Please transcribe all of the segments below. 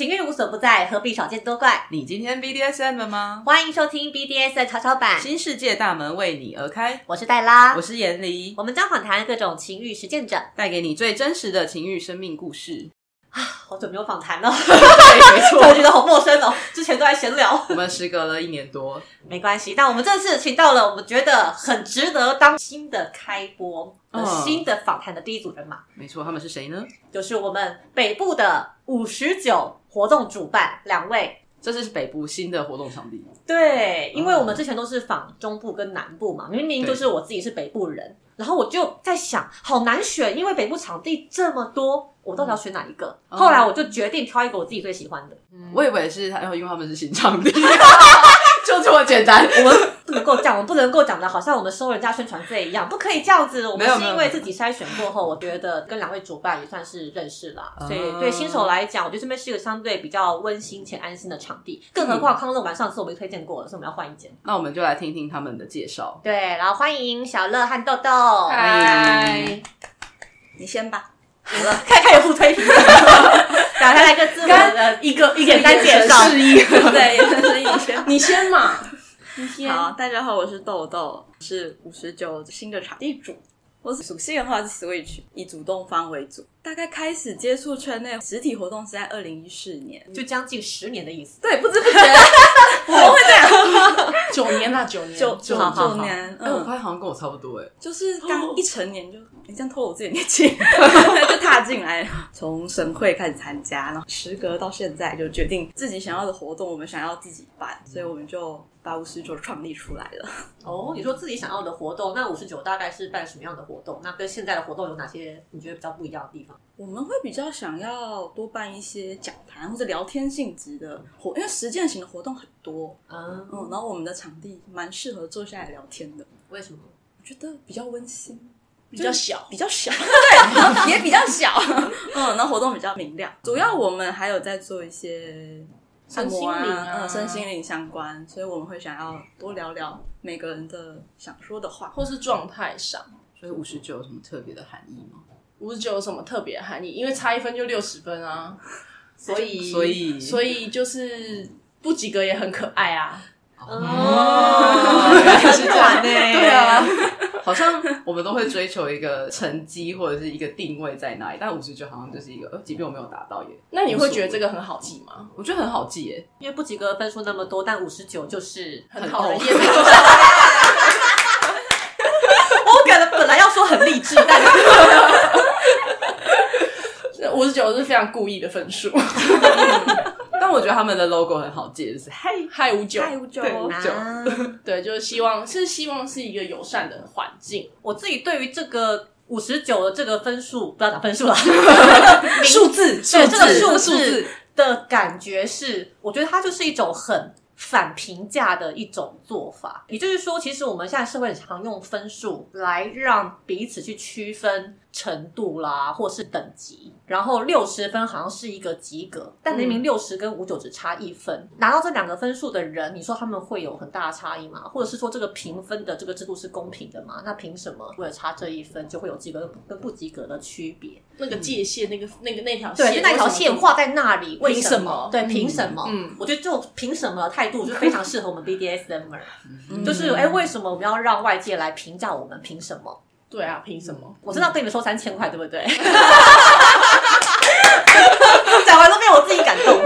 情欲无所不在，何必少见多怪？你今天 BDSM 了吗？欢迎收听 BDSM 潮潮版，新世界大门为你而开。我是黛拉，我是严离，我们将访谈各种情欲实践者，带给你最真实的情欲生命故事。啊好久没有访谈了，对，没错，我觉得好陌生哦。之前都在闲聊，我们时隔了一年多，没关系。但我们这次请到了我们觉得很值得当新的开播、嗯新的访谈的第一组人马，没错，他们是谁呢？就是我们北部的五十九活动主办两位。这是北部新的活动场地，对，因为我们之前都是访中部跟南部嘛，明明就是我自己是北部人，然后我就在想，好难选，因为北部场地这么多，我到底要选哪一个？哦后来我就决定挑一个我自己最喜欢的。嗯我以为是他，因为他们是新场地，就这么简单。我们不能够这样，我们不能够讲的好像我们收人家宣传费一样，不可以这样子。我们是因为自己筛选过后，我觉得跟两位主办也算是认识啦，哦所以对新手来讲，我觉得这边是一个相对比较温馨且安心的场地。更何况康乐馆上次我们推荐过了，所以我们要换一间。那我们就来听听他们的介绍。对，然后欢迎小乐和豆豆。嗨，你先吧。好了，看看有互推屏，打开来个自我的一个一个简单介绍。示意，对，也是你先。你先嘛，今天。好，大家好，我是豆豆，是五十九新的场地主。我属性的话是 Switch，以主动方为主。大概开始接触圈内实体活动是在二零一四年，就将近十年的意思。对，不知不觉 怎么会这样？九年啊，九年，九九九年，哎，我嗯，发现好像跟我差不多哎。就是刚一成年就，你 这样透露我自己的年纪，就踏进来，从省会开始参加，然后时隔到现在就决定自己想要的活动，我们想要自己办，所以我们就把五十九创立出来了。哦，你说自己想要的活动，那五十九大概是办什么样的活动？那跟现在的活动有哪些你觉得比较不一样的地方？我们会比较想要多办一些讲坛或者聊天性质的活，因为实践型的活动很多，嗯，嗯，然后我们的场地蛮适合坐下来聊天的，为什么？我觉得比较温馨，比较小，比较小，对，也比较小，嗯，然后活动比较明亮。主要我们还有在做一些按摩身心灵啊嗯，身心灵相关，所以我们会想要多聊聊每个人的想说的话。或是状态上。所以五十九有什么特别的含义吗？五十九有什么特别的含义？因为差一分就六十分啊，所以所以所以就是不及格也很可爱啊。哦，原来是这样呢？对啊，好像我们都会追求一个成绩或者是一个定位在哪里，但五十九好像就是一个，呃即便我没有达到也，那你会觉得这个很好记吗？我觉得很好记耶。因为不及格分数那么多，但五十九就是很讨厌。我感觉本来要说很励志，但五十九是非常故意的分数。但我觉得他们的 logo 很好记，就是嗨，嗨五九，嗨，五九，对啊。对，就是希望是希望是一个友善的环境，我自己对于这个五十九的这个分数，不要打分数了，数字对这个数数字。的感觉是，我觉得它就是一种很反评价的一种做法。也就是说，其实我们现在社会很常用分数来让彼此去区分程度啦，或是等级。然后六十分好像是一个及格，但明明六十跟五九只差一分，拿到这两个分数的人，你说他们会有很大的差异吗？或者是说这个评分的这个制度是公平的吗？那凭什么为了差这一分就会有及格跟不及格的区别？那个界限，那个那个那条线，对，就那条线画在那里，为什什么对，凭什么？嗯我觉得这种凭什么的态度就非常适合我们 BDSM，嗯就是哎，为什么我们要让外界来评价我们？凭什么？对啊，凭什么？我真的要跟你们说三千块，对不对？讲完都被我自己感动。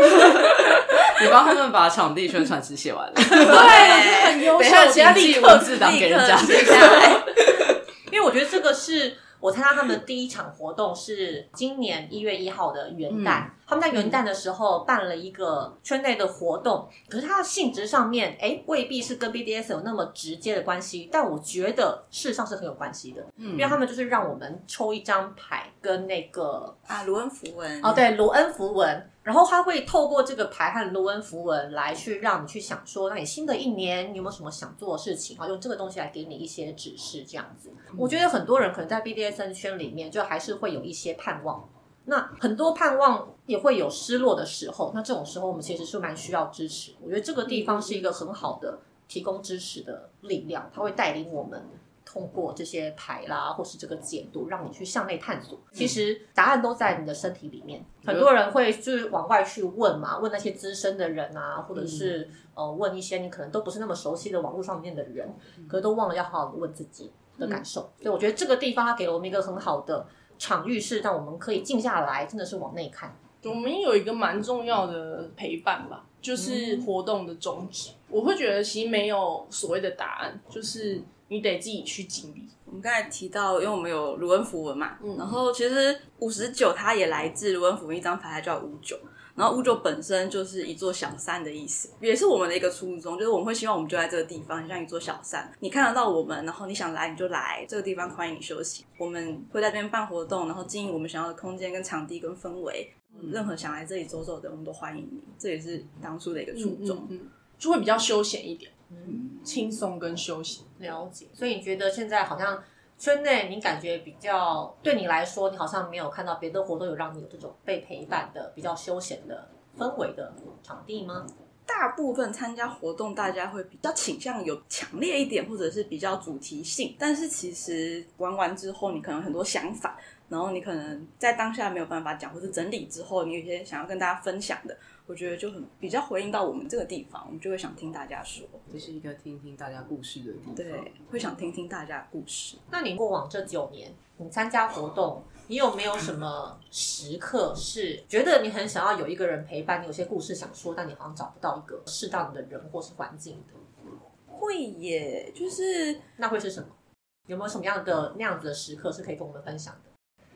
你帮他们把场地宣传词写完了，对，很优秀，等一下其他立刻字档给人家。写下来。因为我觉得这个是我参加他们第一场活动是今年一月一号的元旦，他们在元旦的时候办了一个圈内的活动，可是它的性质上面，哎，未必是跟 BDS 有那么直接的关系，但我觉得事实上是很有关系的，因为他们就是让我们抽一张牌跟那个啊，卢恩符文。哦，，对，卢恩符文，然后他会透过这个牌和卢恩符文来去让你去想说，那你新的一年你有没有什么想做的事情？啊，用这个东西来给你一些指示，这样子。我觉得很多人可能在 BDSN 圈里面，就还是会有一些盼望。那很多盼望也会有失落的时候，那这种时候我们其实是蛮需要支持。我觉得这个地方是一个很好的提供支持的力量，它会带领我们通过这些牌啦，或是这个解读，让你去向内探索。其实答案都在你的身体里面。很多人会就是往外去问嘛，问那些资深的人啊，或者是呃问一些你可能都不是那么熟悉的网络上面的人，可是都忘了要好好的问自己的感受。所以我觉得这个地方它给了我们一个很好的场域，是让我们可以静下来，真的是往内看。我们有一个蛮重要的陪伴吧，就是活动的宗旨。我会觉得其实没有所谓的答案，就是你得自己去经历。我们刚才提到，因为我们有卢恩符文嘛，嗯然后其实五十九它也来自卢恩符文一张牌，它叫五九。然后五九本身就是一座小山的意思，也是我们的一个初衷，就是我们会希望我们就在这个地方，像一座小山，你看得到我们，然后你想来你就来这个地方，欢迎你休息。我们会在这边办活动，然后经营我们想要的空间、跟场地、跟氛围。任何想来这里走走的，我们都欢迎你。这也是当初的一个初衷，嗯，就会比较休闲一点，嗯，轻松跟休息。了解。所以你觉得现在好像圈内，你感觉比较对你来说，你好像没有看到别的活动有让你有这种被陪伴的比较休闲的氛围的场地吗？大部分参加活动，大家会比较倾向有强烈一点，或者是比较主题性。但是其实玩完之后，你可能很多想法。然后你可能在当下没有办法讲，或是整理之后，你有些想要跟大家分享的，我觉得就很比较回应到我们这个地方，我们就会想听大家说，这是一个听听大家故事的地方。对，会想听听大家的故事。那你过往这九年，你参加活动，你有没有什么时刻是觉得你很想要有一个人陪伴你，有些故事想说，但你好像找不到一个适当的人或是环境的？会耶，就是那会是什么？有没有什么样的那样子的时刻是可以跟我们分享的？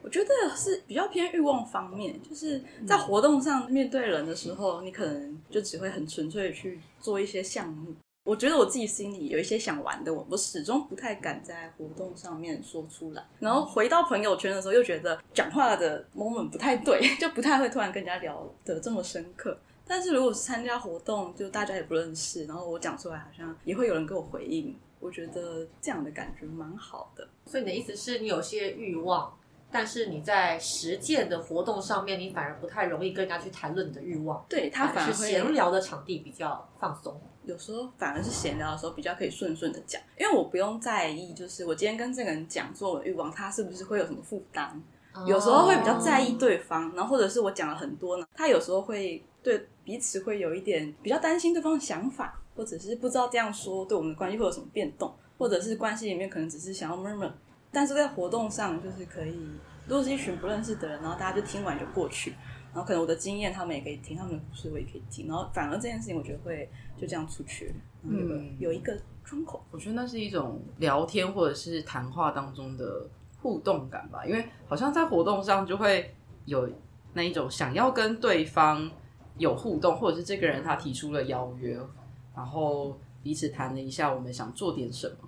我觉得是比较偏欲望方面，就是在活动上面对人的时候，你可能就只会很纯粹去做一些项目。我觉得我自己心里有一些想玩的，我我始终不太敢在活动上面说出来。然后回到朋友圈的时候，又觉得讲话的 moment 不太对，就不太会突然跟人家聊得这么深刻。但是如果是参加活动，就大家也不认识，然后我讲出来，好像也会有人给我回应。我觉得这样的感觉蛮好的。所以你的意思是你有些欲望？但是你在实践的活动上面，你反而不太容易跟人家去谈论你的欲望。对他反而是闲聊的场地比较放松，有时候反而是闲聊的时候比较可以顺顺的讲，因为我不用在意，就是我今天跟这个人讲做欲望，他是不是会有什么负担？有时候会比较在意对方，然后或者是我讲了很多呢，他有时候会对彼此会有一点比较担心对方的想法，或者是不知道这样说对我们的关系会有什么变动，或者是关系里面可能只是想要 murmur。但是在活动上，就是可以，如果是一群不认识的人，然后大家就听完就过去，然后可能我的经验他们也可以听，他们的故事我也可以听，然后反而这件事情我觉得会就这样出去，嗯，有一个窗口，我觉得那是一种聊天或者是谈话当中的互动感吧，因为好像在活动上就会有那一种想要跟对方有互动，或者是这个人他提出了邀约，然后彼此谈了一下我们想做点什么。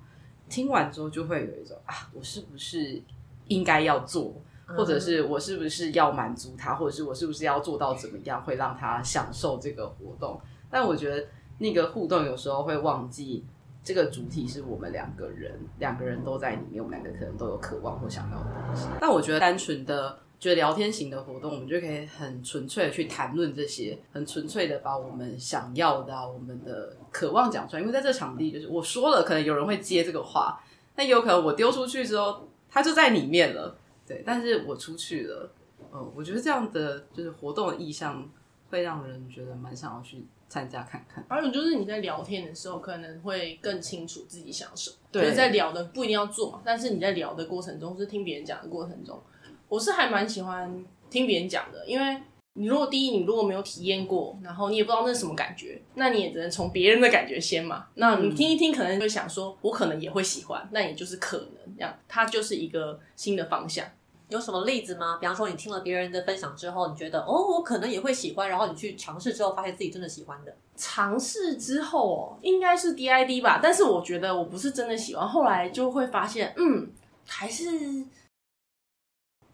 听完之后就会有一种啊，我是不是应该要做，或者是我是不是要满足他，或者是我是不是要做到怎么样会让他享受这个活动？但我觉得那个互动有时候会忘记这个主体是我们两个人，两个人都在里面，我们两个可能都有渴望或想要的东西。但我觉得单纯的。觉得聊天型的活动，我们就可以很纯粹的去谈论这些，很纯粹的把我们想要的、我们的渴望讲出来。因为在这场地，就是我说了，可能有人会接这个话，但有可能我丢出去之后，它就在里面了。对，但是我出去了，嗯，我觉得这样的就是活动的意向，会让人觉得蛮想要去参加看看。还有就是你在聊天的时候，可能会更清楚自己想什么。对，在聊的不一定要做嘛，但是你在聊的过程中，是听别人讲的过程中。我是还蛮喜欢听别人讲的，因为你如果第一你如果没有体验过，然后你也不知道那是什么感觉，那你也只能从别人的感觉先嘛。那你听一听，可能会想说，我可能也会喜欢，那也就是可能这样，它就是一个新的方向。有什么例子吗？比方说你听了别人的分享之后，你觉得哦，我可能也会喜欢，然后你去尝试之后，发现自己真的喜欢的。尝试之后哦，应该是 DID 吧，但是我觉得我不是真的喜欢，后来就会发现，嗯，还是。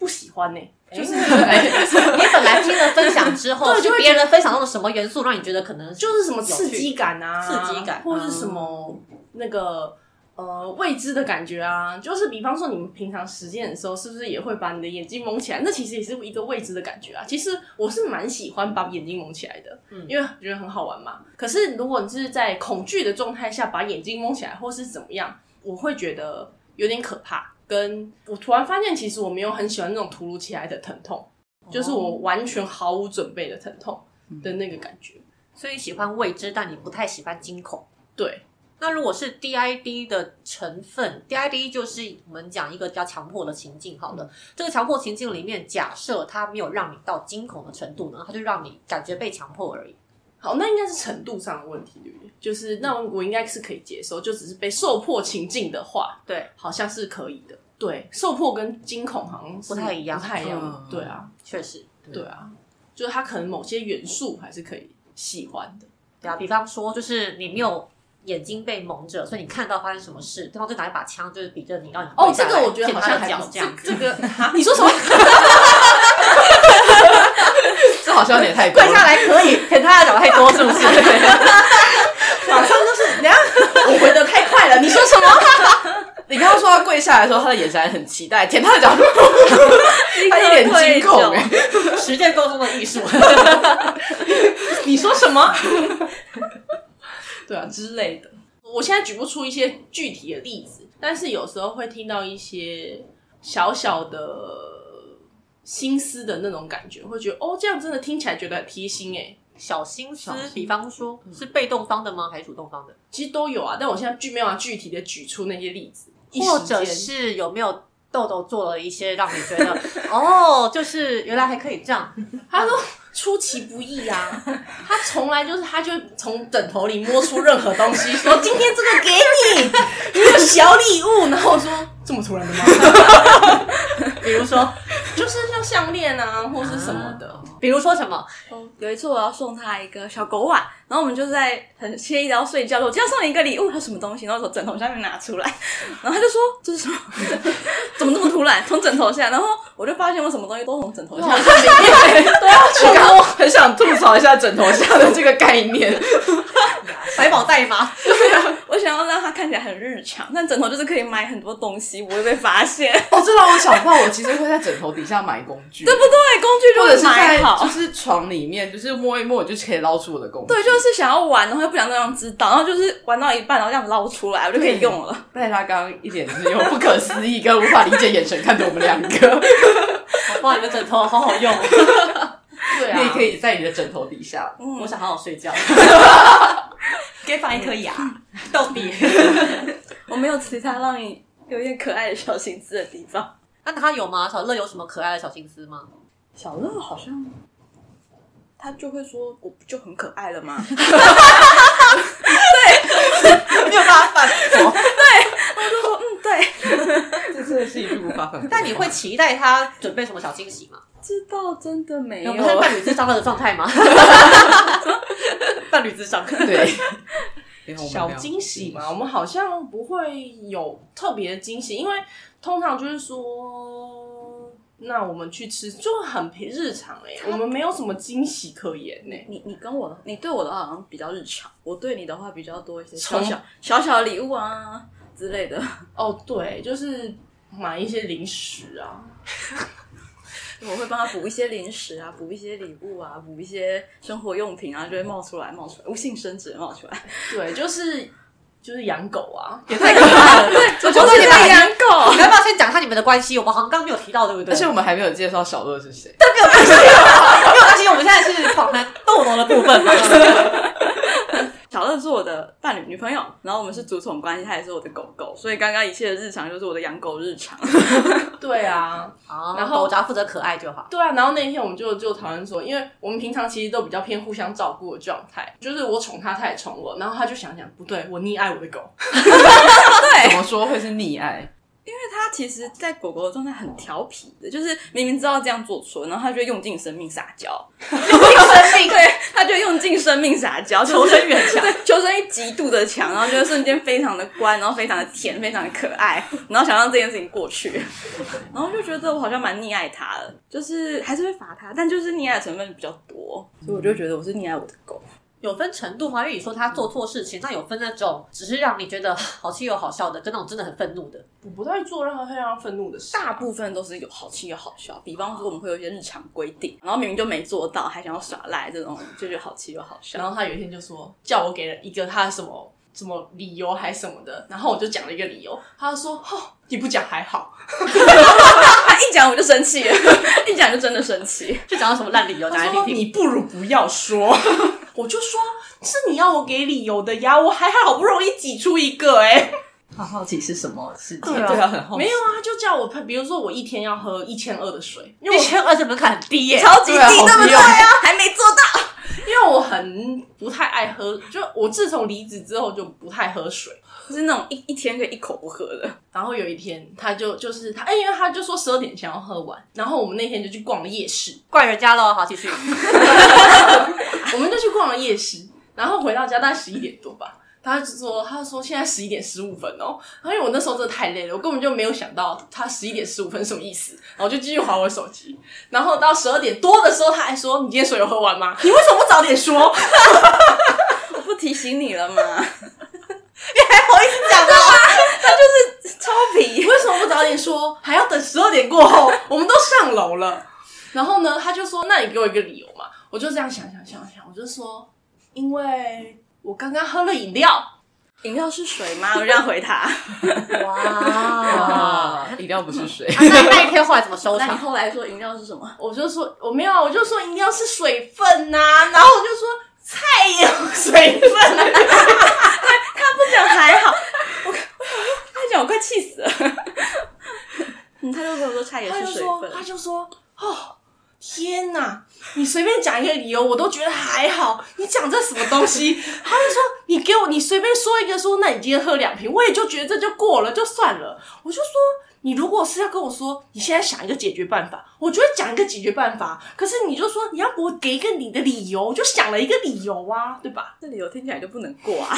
不喜欢呢，就是 你本来听了分享之后，就别人的分享中的什么元素让你觉得可能就是什么刺激感啊，刺激感，或者是什么那个呃未知的感觉啊，就是比方说你们平常实践的时候，是不是也会把你的眼睛蒙起来？那其实也是一个未知的感觉啊。其实我是蛮喜欢把眼睛蒙起来的，嗯，因为觉得很好玩嘛。可是如果你是在恐惧的状态下把眼睛蒙起来，或是怎么样，我会觉得。有点可怕。跟我突然发现，其实我没有很喜欢那种突如其来的疼痛，就是我完全毫无准备的疼痛的那个感觉。所以喜欢未知，但你不太喜欢惊恐。对，那如果是 DID 的成分，DID 就是我们讲一个比较强迫的情境。好了，这个强迫情境里面，假设它没有让你到惊恐的程度呢，它就让你感觉被强迫而已。好，那应该是程度上的问题，对不对？就是那我应该是可以接受，就只是被受迫情境的话，对，好像是可以的。对，受迫跟惊恐好像是不太一样不太一样。嗯对啊，确实，对啊，就是他可能某些元素还是可以喜欢的。对啊。比方说，就是你没有眼睛被蒙着，所以你看到发生什么事，对方就拿一把枪，就是比着你，让你哦，这个我觉得好像脚这样。这这个，哈 你说什么？这好像有点太多跪下了。来可以 舔他的脚太多，是不是？马上就是，等一下我回的太快了。你说什么？你刚刚说他跪下来的时候，他的眼神还很期待，舔他的脚，他一脸惊恐哎、实践沟通的艺术。你说什么？对啊之类的。我现在举不出一些具体的例子，但是有时候会听到一些小小的心思的那种感觉，会觉得哦，这样真的听起来觉得很贴心哎。小心思，比方说是被动方的吗？还是主动方的？其实都有啊，但我现在具没有具体的举出那些例子，或者是有没有豆豆做了一些让你觉得 哦，就是原来还可以这样？他说出其不意啊，他从来就是他就会从枕头里摸出任何东西，说今天这个给你，你有小礼物。然后我说这么突然的吗？比如说，就是像项链啊，或是什么的。比如说什么？哦，有一次我要送他一个小狗碗，然后我们就在很惬意的要睡觉，我今天要送你一个礼物，他什么东西？然后从枕头下面拿出来，然后他就说这是什么？怎么这么突然？从枕头下，然后我就发现我什么东西都从枕头下，好像每天都要我刚刚很想吐槽一下枕头下的这个概念，百宝袋吗？我想要让它看起来很日常，但枕头就是可以买很多东西，不会被发现，哦，这让我想到，我其实会在枕头底下买工具，对不对？工具就或者是在买好就。是床里面，就是摸一摸，我就可以捞出我的工具。对，就是想要玩，然后又不想让人知道，然后就是玩到一半，然后这样捞出来，我就可以用了。但是他刚刚一脸就是用不可思议跟无法理解眼神看着我们两个。哇，你的枕头好好用，对啊，你也可以在你的枕头底下。嗯我想好好睡觉。可以放一颗牙，逗比？我没有其他让你有一点可爱的小心思的地方。那他有吗？小乐有什么可爱的小心思吗？小乐好像他就会说：“我不就很可爱了吗 对 没有办法反驳。？”对 我就说：“嗯，对，这真的是一句无法反驳。但你会期待他准备什么小惊喜吗？知道真的没有。我们是伴侣智商的状态吗？伴侣智商，对小惊喜嘛，我们好像不会有特别的惊喜，因为通常就是说，那我们去吃就很平日常哎、我们没有什么惊喜可言呢、你你跟我的，你对我的话好像比较日常，我对你的话比较多一些小从小小小的礼物啊之类的。哦，对，就是买一些零食啊，我会帮他补一些零食啊，补一些礼物啊，补一些生活用品啊，就会冒出来，冒出来，无性生殖地冒出来。对，就是就是养狗啊，也太可怕了。对，我觉得你们还养狗你要不要先讲一下你们的关系？我们好像刚刚没有提到，对不对？而且我们还没有介绍小乐是谁。但没有关系，没有关系。我们现在是访谈豆豆的部分嘛。小乐是我的伴侣女朋友，然后我们是主宠关系，她也是我的狗狗，所以刚刚一切的日常就是我的养狗日常。对啊，啊，然后我只要负责可爱就好。对啊，然后那一天我们就就讨论说，因为我们平常其实都比较偏互相照顾的状态，就是我宠他，他也宠我，然后他就想想，不对，我溺爱我的狗，对怎么说会是溺爱？它其实，在狗狗的状态很调皮的，就是明明知道这样做错，然后他就会用尽生命撒娇，用尽生命，对，他就用尽生命撒娇，求生欲很强，对，求生欲极度的强，然后就瞬间非常的乖，然后非常的甜，非常的可爱，然后想让这件事情过去，然后就觉得我好像蛮溺爱它的，就是还是会罚它，但就是溺爱的成分比较多，所以我就觉得我是溺爱我的狗。有分程度吗？因为你说他做错事情，那有分那种只是让你觉得好气又好笑的，跟那种真的很愤怒的。我不太做任何会让他愤怒的事。大部分都是有好气又好笑，比方说我们会有一些日常规定，然后明明就没做到，还想要耍赖，这种就觉得好气又好笑。然后他有一天就说，叫我给了一个他什么什么理由还什么的，然后我就讲了一个理由，他就说：“哦，你不讲还好。他一讲我就生气了，一讲就真的生气。就讲到什么烂理由，”讲他说：“来听听。你不如不要说。”我就说：“是你要我给理由的呀，我还好不容易挤出一个哎、好好奇是什么事情？对啊很好奇。没有啊，就叫我，比如说我一天要喝一千二的水，因为我一千二这门槛很低耶、超级低，对不对啊？还没做到。因为我很不太爱喝，就我自从离职之后就不太喝水。就是那种一一天可以一口不喝的，然后有一天，他就就是他，哎、因为他就说十二点前要喝完，然后我们那天就去逛了夜市，怪人家喽。好，继续。我们就去逛了夜市，然后回到家大概十一点多吧。他就说，他就说现在十一点十五分哦，然后因为我那时候真的太累了，我根本就没有想到他十一点十五分什么意思，然后就继续划我手机，然后到十二点多的时候，他还说：“你今天水有喝完吗？你为什么不早点说？” 我不提醒你了吗？我一直讲吗？他就是，超皮你，为什么不早点说？还要等十二点过后，我们都上楼了。然后呢，他就说：“那你给我一个理由嘛。”我就这样想想想想，我就说：“因为我刚刚喝了饮料。饮料是水吗？我这样回他。哇！啊，饮料不是水。啊那那一天后来怎么收那你场？后来说饮料是什么？”我就说：“我没有啊，我就说饮料是水分呐、然后我就说：“菜也有水分、啊。不讲还好，我我他讲我快气死了。嗯，他就跟我说差点他就说：“是水分，他就说哦。”天呐！你随便讲一个理由，我都觉得还好。你讲这什么东西？他就说你给我，你随便说一个说，那你今天喝两瓶，我也就觉得这就过了，就算了。我就说，你如果是要跟我说，你现在想一个解决办法，我就会讲一个解决办法。可是你就说你要给我给一个你的理由，我就想了一个理由啊，对吧？这理由听起来就不能过啊。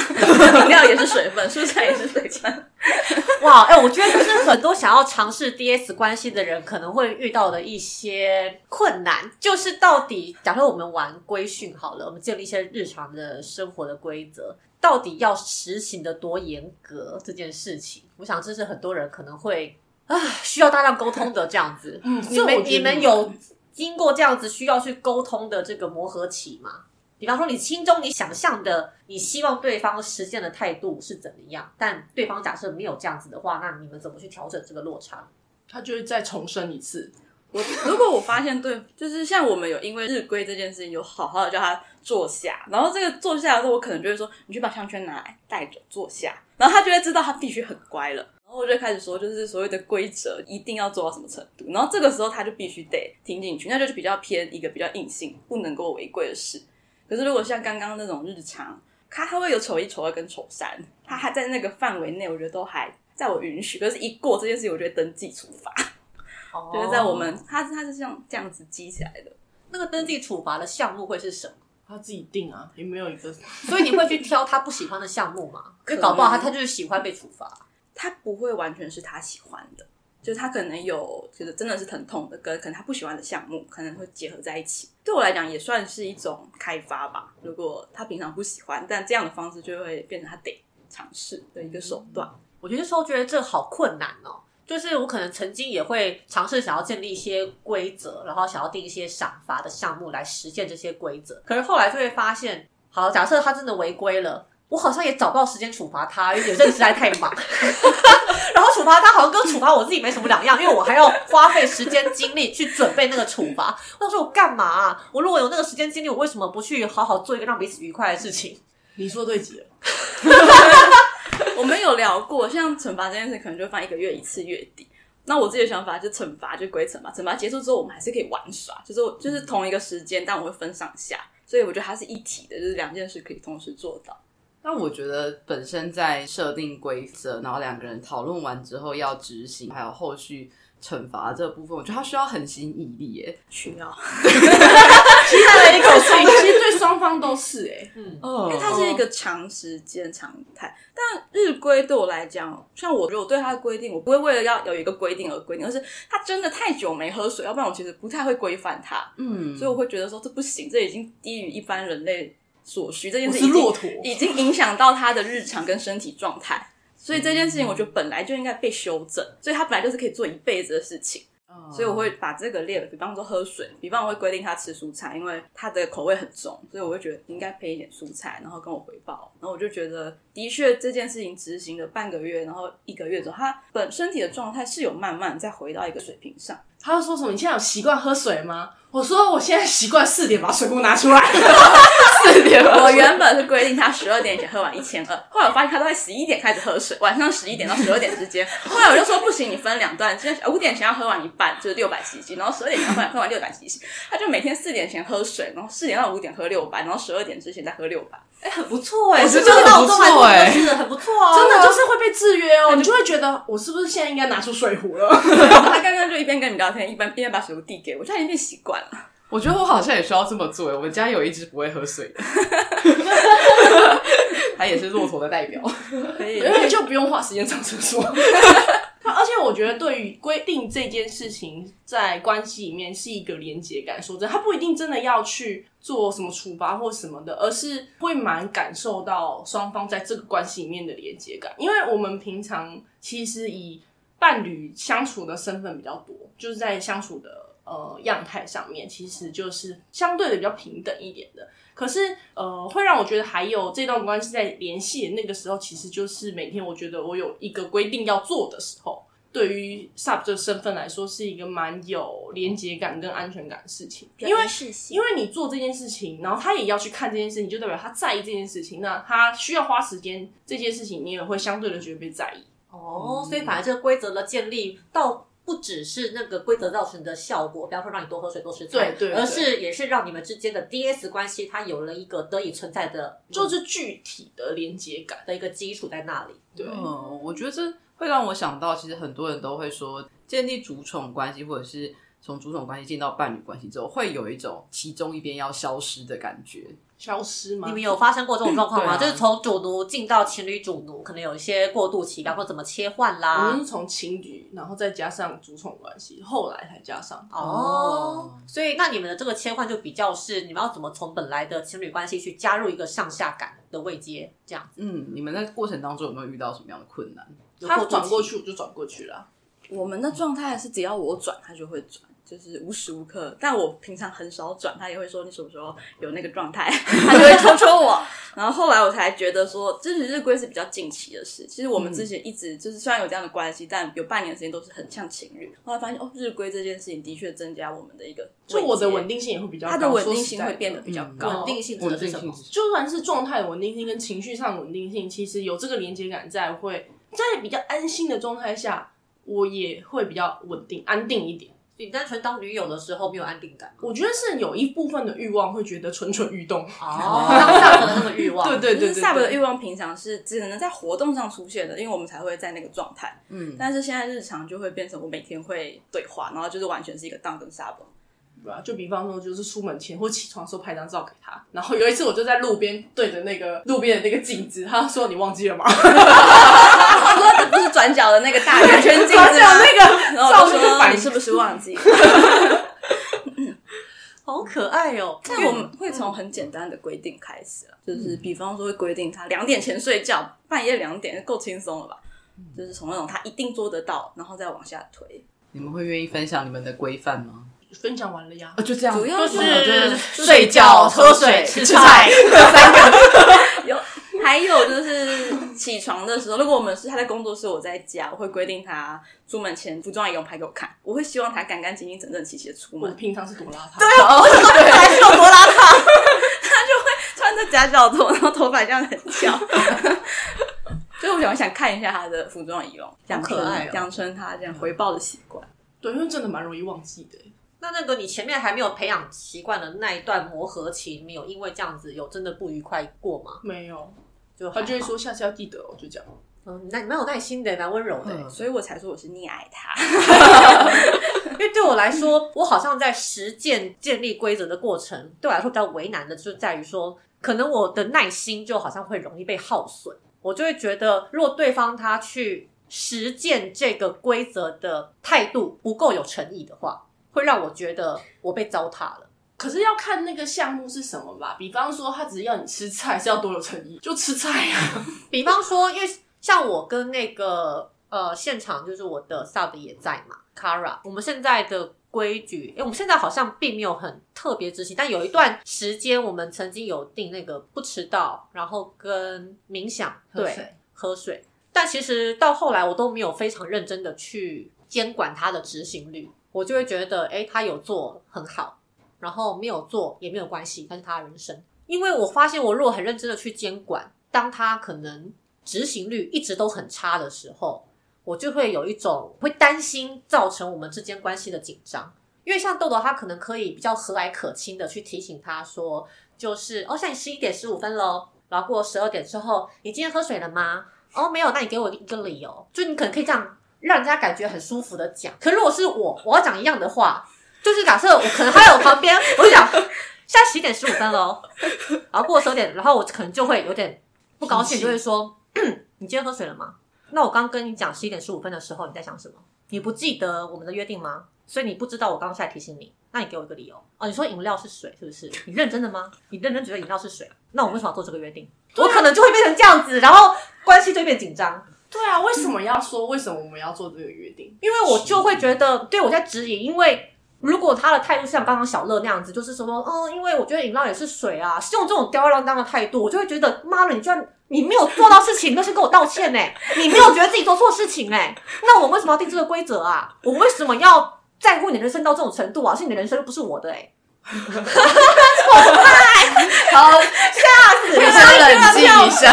饮 料也是水分，蔬菜也是水分。哇，哎、我觉得就是很多想要尝试 DS 关系的人可能会遇到的一些困难，就是到底，假设我们玩规训好了，我们建立一些日常的生活的规则，到底要实行的多严格这件事情，我想这是很多人可能会啊需要大量沟通的这样子。嗯你们你们有经过这样子需要去沟通的这个磨合期吗？比方说，你心中你想象的，你希望对方实现的态度是怎么样？但对方假设没有这样子的话，那你们怎么去调整这个落差？他就会再重申一次。我如果我发现对，就是像我们有因为日规这件事情，有好好的叫他坐下，然后这个坐下的时候，我可能就会说，你去把项圈拿来，带着坐下，然后他就会知道他必须很乖了。然后我就会开始说，就是所谓的规则一定要做到什么程度，然后这个时候他就必须得听进去，那就是比较偏一个比较硬性，不能够违规的事。可是如果像刚刚那种日常，他他会有丑一、丑二跟丑三，他还在那个范围内，我觉得都还在我允许。可是，一过这件事情，我就会登记处罚。就是在我们，他他是这样这样子积起来的。那个登记处罚的项目会是什么？他自己定啊，也没有一个。所以你会去挑他不喜欢的项目吗？因可搞不好他他就是喜欢被处罚。他不会完全是他喜欢的，就是他可能有就是真的是疼痛的，跟可能他不喜欢的项目可能会结合在一起。对我来讲也算是一种开发吧。如果他平常不喜欢，但这样的方式就会变成他得尝试的一个手段。我有的时候觉得这好困难哦。就是我可能曾经也会尝试想要建立一些规则，然后想要定一些赏罚的项目来实现这些规则。可是后来就会发现，好，假设他真的违规了，我好像也找不到时间处罚他，因为有阵实在太忙。然后处罚他好像跟处罚我自己没什么两样，因为我还要花费时间精力去准备那个处罚。我想说，我干嘛啊？我如果有那个时间精力，我为什么不去好好做一个让彼此愉快的事情？你说对极了，我们有聊过，像惩罚这件事，可能就放一个月一次月底。那我自己的想法就惩罚就归惩罚，惩罚结束之后，我们还是可以玩耍，就是就是同一个时间，但我会分上下，所以我觉得它是一体的，就是两件事可以同时做到。那我觉得本身在设定规则，然后两个人讨论完之后要执行，还有后续惩罚这部分，我觉得他需要恒心毅力耶。需要，期待了一口气。其实对双方都是哎、嗯，哦因为它是一个长时间常态。但日规对我来讲，像我，如果对它的规定，我不会为了要有一个规定而规定，而是它真的太久没喝水，要不然我其实不太会规范它。嗯，所以我会觉得说这不行，这已经低于一般人类所需，这件我事已经是骆驼，已经影响到他的日常跟身体状态，所以这件事情我觉得本来就应该被修正，所以他本来就是可以做一辈子的事情。哦所以我会把这个列了，比方说喝水，比方我会规定他吃蔬菜，因为他的口味很重，所以我会觉得应该配一点蔬菜，然后跟我回报。然后我就觉得，的确这件事情执行了半个月，然后一个月之后，他本身体的状态是有慢慢再回到一个水平上。他就说什么？你现在有习惯喝水吗？我说我现在习惯四点把水壶拿出来。四点我原本是规定他十二点前喝完一千二，后来我发现他都在十一点开始喝水，晚上十一点到十二点之间。后来我就说不行，你分两段，现在五点前要喝完一半，就是六百 CC，然后十二点前要喝完喝完六百 CC。他就每天四点前喝水，然后四点到五点喝六百，然后十二点之前再喝六百。哎，很不错哎，我觉得这个闹钟很不错哎来说是很不错哦，真的就是会被制约哦，你就会觉得我是不是现在应该拿出水壶了？他刚刚就一边跟你聊天，一边一边把水壶递给我，就他已经习惯了。我觉得我好像也需要这么做。我们家有一只不会喝水的，它也是骆驼的代表。可以因为 就不用花时间上厕所。我觉得，对于规定这件事情，在关系里面是一个连接感。说真的，他不一定真的要去做什么处罚或什么的，而是会蛮感受到双方在这个关系里面的连接感。因为我们平常其实以伴侣相处的身份比较多，就是在相处的呃样态上面，其实就是相对的比较平等一点的。可是，呃，会让我觉得还有这段关系在联系的那个时候，其实就是每天我觉得我有一个规定要做的时候，对于 sub 这个身份来说，是一个蛮有连接感跟安全感的事情。因为因为你做这件事情，然后他也要去看这件事情，就代表他在意这件事情。那他需要花时间，这件事情你也会相对的觉得被在意。哦，所以反而这个规则的建立，倒不只是那个规则造成的效果，比方说让你多喝水、多吃菜，对对对而是也是让你们之间的 DS 关系，它有了一个得以存在的，就是具体的连接感。的一个基础在那里。对，嗯，我觉得这会让我想到，其实很多人都会说，建立主宠关系，或者是从主宠关系进到伴侣关系之后，会有一种其中一边要消失的感觉。消失吗？你们有发生过这种状况吗？就是从主奴进到情侣主奴，可能有一些过渡期，然后怎么切换啦我啦们？是从情侣，然后再加上主宠关系，后来才加上。哦，所以那你们的这个切换就比较是你们要怎么从本来的情侣关系去加入一个上下感的位阶，这样子。嗯，你们在过程当中有没有遇到什么样的困难？有他转过去，我就转过去了。我们的状态是只要我转，他就会转，就是无时无刻。但我平常很少转，他也会说你什么时候有那个状态，他就会戳戳我。然后后来我才觉得说，这是日规是比较近期的事。其实我们之前一直就是虽然有这样的关系，但有半年时间都是很像情侣。后来发现哦，日归这件事情的确增加我们的一个 就我的稳定性也会比较高，它的稳定性会变得比较嗯高。稳定性指的是什么？就算是状态稳定性跟情绪上稳定性，其实有这个连接感在，会在比较安心的状态下，我也会比较稳定、安定一点。你单纯当女友的时候没有安定感吗？我觉得是有一部分的欲望会觉得蠢蠢欲动。哦，当下的那个欲望，对对对对就是 sub 的，欲望平常是只能在活动上出现的，因为我们才会在那个状态。嗯，但是现在日常就会变成我每天会对话，然后就是完全是一个当跟 sub。对吧？就比方说，就是出门前或起床的时候拍张照给他，然后有一次我就在路边对着那个路边的那个镜子，他说：“你忘记了吗？” 他说这不是转角的那个大圆圈镜子吗？转角那个然后我就说你是不是忘记了？好可爱哦。但我们会从很简单的规定开始啊，就是比方说会规定他两点前睡觉，半夜两点够轻松了吧？就是从那种他一定做得到，然后再往下推。你们会愿意分享你们的规范吗？分享完了呀啊，，就这样，主要就是我觉得睡觉、喝水、吃菜，有，还有就是起床的时候，如果我们是他在工作室，我在家，我会规定他出门前服装也用拍给我看，我会希望他干干净净、整整齐齐的出门，我平常是多邋遢。还是有多邋遢？他就会穿着夹脚拖，然后头发这样很翘。所以我想想看一下他的服装仪容，养成可爱哦养成他这样回报的习惯。对，因为真的蛮容易忘记的。那那个你前面还没有培养习惯的那一段磨合期，你有因为这样子有真的不愉快过吗？没有，就他就会，说下次要记得哦，就这样。嗯，那你蛮有耐心的，蛮温柔的。嗯所以我才说我是溺爱他。因为对我来说，我好像在实践建立规则的过程，对我来说比较为难的，就在于说，可能我的耐心就好像会容易被耗损。我就会觉得，如果对方他去实践这个规则的态度不够有诚意的话，会让我觉得我被糟蹋了。可是要看那个项目是什么吧，比方说他只是要你吃菜，是要多有诚意，就吃菜啊。比方说，因为像我跟那个呃，现场就是我的 sub 也在嘛，Kara。我们现在的规矩，因为我们现在好像并没有很特别执行，但有一段时间我们曾经有定那个不迟到，然后跟冥想，对，喝水喝水。但其实到后来我都没有非常认真的去监管它的执行率，我就会觉得，哎，他有做很好，然后没有做也没有关系，那是他的人生。因为我发现，我如果很认真的去监管，当他可能执行率一直都很差的时候，我就会有一种会担心造成我们之间关系的紧张。因为像豆豆，他可能可以比较和蔼可亲的去提醒他说，就是哦，现在十一点十五分喽，然后过十二点之后，你今天喝水了吗？哦，没有，那你给我一个理由，就你可能可以这样让人家感觉很舒服的讲。可如果是我，我要讲一样的话，就是假设我可能他在我旁边，我就讲现在十一点十五分喽，然后过十二点，然后我可能就会有点不高兴，就会说 你今天喝水了吗？那我刚跟你讲十一点十五分的时候，你在想什么？你不记得我们的约定吗？所以你不知道我刚刚是在提醒你，那你给我一个理由哦。你说饮料是水，是不是？你认真的吗？你认真觉得饮料是水？那我为什么要做这个约定？我可能就会变成这样子，然后关系就会变紧张，对啊，为什么要说为什么我们要做这个约定？因为我就会觉得对我在质疑，因为。如果他的态度像刚刚小乐那样子，就是说，嗯，因为我觉得饮料也是水啊，是用这种吊儿郎当的态度，我就会觉得，妈的，你居然你没有做到事情，都是跟我道歉呢、你没有觉得自己做错事情哎、那我为什么要定这个规则啊？我为什么要在乎你的人生到这种程度啊？是你的人生，又不是我的 哎、好，吓死！先冷静一下。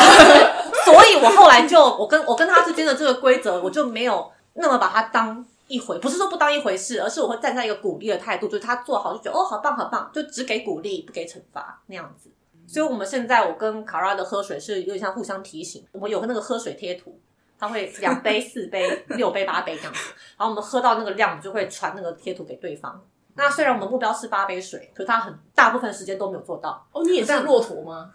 所以我后来就我跟我跟他之间的这个规则，我就没有那么把它当一回，不是说不当一回事，而是我会站在一个鼓励的态度，就是他做好就觉得哦好棒好棒，就只给鼓励不给惩罚那样子。所以我们现在我跟卡拉的喝水是有点像互相提醒，我们有个那个喝水贴图。他会两杯、四杯、六杯、八杯这样子，然后我们喝到那个量，我们就会传那个贴图给对方。那虽然我们目标是八杯水，可是他很大部分时间都没有做到。哦，你也是骆驼吗？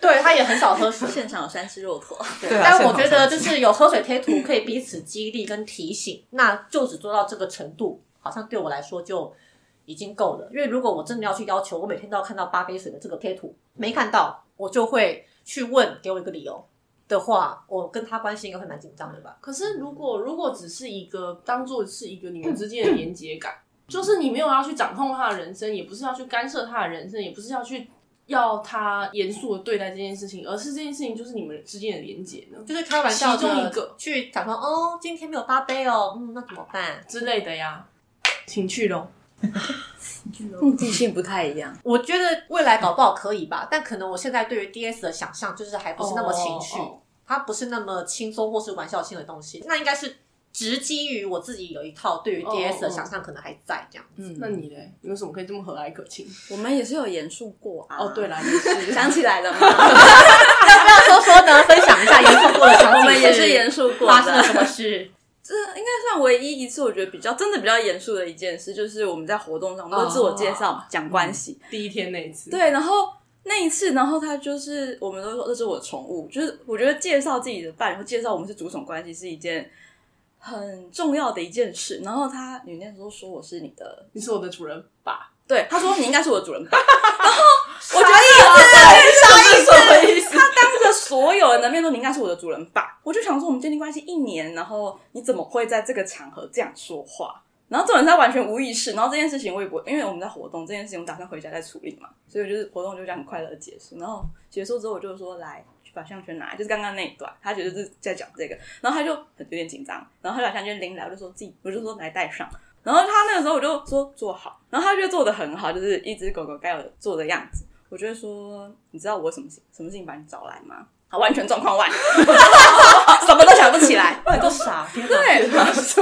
对他也很少喝水，现场有三只骆驼，对啊但我觉得就是有喝水贴图可以彼此激励跟提醒，那就只做到这个程度，好像对我来说就已经够了。因为如果我真的要去要求我每天都要看到八杯水的这个贴图，没看到，我就会去问，给我一个理由的话，我跟他关系应该会蛮紧张的吧？可是如果如果只是一个当做是一个你们之间的连接感，就是你没有要去掌控他的人生，也不是要去干涉他的人生，也不是要去要他严肃的对待这件事情，而是这件事情就是你们之间的连接呢就是开玩笑其中一个去假装，哦，今天没有八杯哦，嗯，那怎么办？之类的呀。情趣咯，目的性不太一样。我觉得未来搞不好可以吧，但可能我现在对于 DS 的想象就是还不是那么情绪，哦哦它不是那么轻松或是玩笑性的东西，那应该是直基于我自己有一套对于 DS 的想象，可能还在这样子。嗯，那你嘞？你为什么可以这么和蔼可亲？我们也是有严肃过啊。哦，对啦，也是想起来了吗？要不要说说呢？分享一下严肃过的场景，我们也是严肃过的。发生了什么事？这应该算唯一一次，我觉得比较真的比较严肃的一件事，就是我们在活动上，我们都自我介绍、讲关系。第一天那一次，对，然后那一次，然后他就是我们都说这是我的宠物，就是我觉得介绍自己的伴侣，或介绍我们是主宠关系是一件很重要的一件事。然后他，你那时候说我是你的，你是我的主人吧？对，他说你应该是我的主人吧。然后我觉得意思什么意思？当着所有人的面说你应该是我的主人吧，我就想说我们建立关系一年，然后你怎么会在这个场合这样说话？然后这种人他完全无意识，然后这件事情我也不会，因为我们在活动这件事情，我打算回家再处理嘛，所以我就是活动就这样很快乐的结束。然后结束之后，我就说来去把项圈拿来，就是刚刚那一段，他觉得是在讲这个，然后他就有点紧张，然后他就把项圈拎来，我就说自己，我就说来戴上。然后他那个时候我就说坐好，然后他就做的很好，就是一只狗狗该有做的样子。我就会说，你知道我什么事什么事情把你找来吗？他完全状况外，什么都想不起来。你都傻，天哪！对，他就是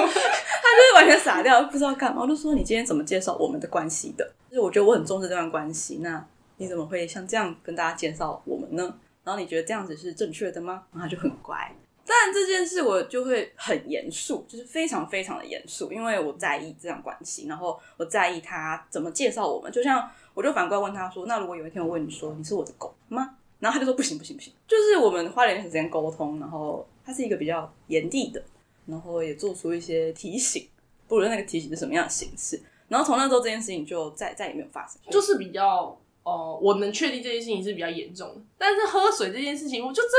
完全傻掉，不知道干嘛。我就说你今天怎么介绍我们的关系的？就是我觉得我很重视这段关系，那你怎么会像这样跟大家介绍我们呢？然后你觉得这样子是正确的吗？然后他就很乖。但这件事我就会很严肃，就是非常非常的严肃，因为我在意这段关系，然后我在意他怎么介绍我们。就像我就反过来问他说：“那如果有一天我问你说你是我的狗吗？”然后他就说：“不行不行不行。”就是我们花了一点时间沟通，然后他是一个比较严厉的，然后也做出一些提醒，不论那个提醒是什么样的形式。然后从那之后，这件事情就再再也没有发生。就是比较哦、我能确定这件事情是比较严重的，但是喝水这件事情，我就真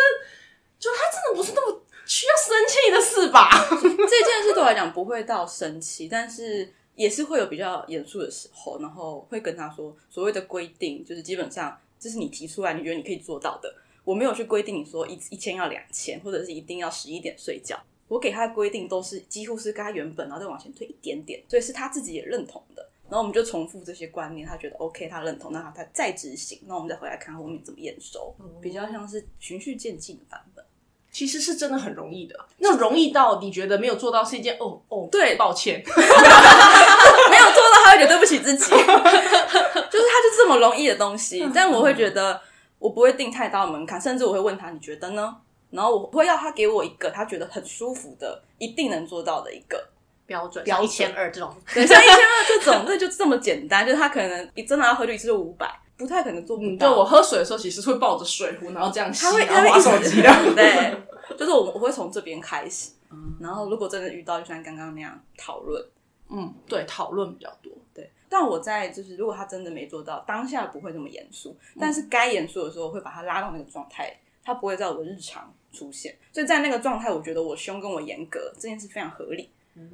就他真的不是那么需要生气的事吧？这件事对我来讲不会到生气，但是也是会有比较严肃的时候，然后会跟他说，所谓的规定就是基本上这是你提出来，你觉得你可以做到的，我没有去规定你说一一天要两千，或者是一定要十一点睡觉。我给他的规定都是几乎是跟他原本，然后再往前推一点点，所以是他自己也认同的。然后我们就重复这些观念，他觉得 OK，他认同，那他他再执行，那我们再回来看后面怎么验收，比较像是循序渐进的版本。其实是真的很容易的，那容易到你觉得没有做到是一件哦哦，对抱歉，没有做到，他会觉得对不起自己，就是他就这么容易的东西。但我会觉得我不会定太高的门槛，甚至我会问他你觉得呢？然后我会要他给我一个他觉得很舒服的，一定能做到的一个标准，标准一千二这种，对，像一千二这种，对就这么简单，就是他可能你真的要喝就一次就五百，不太可能做不嗯，到。就我喝水的时候，其实是会抱着水壶，然后这样吸，他会然后划他会一直手机的。对，就是我我会从这边开始，然后如果真的遇到，就像刚刚那样讨论，嗯，对，讨论比较多。对。但我在就是如果他真的没做到，当下不会这么严肃，但是该严肃的时候，我会把他拉到那个状态，他不会在我的日常出现，所以在那个状态，我觉得我凶跟我严格这件事非常合理，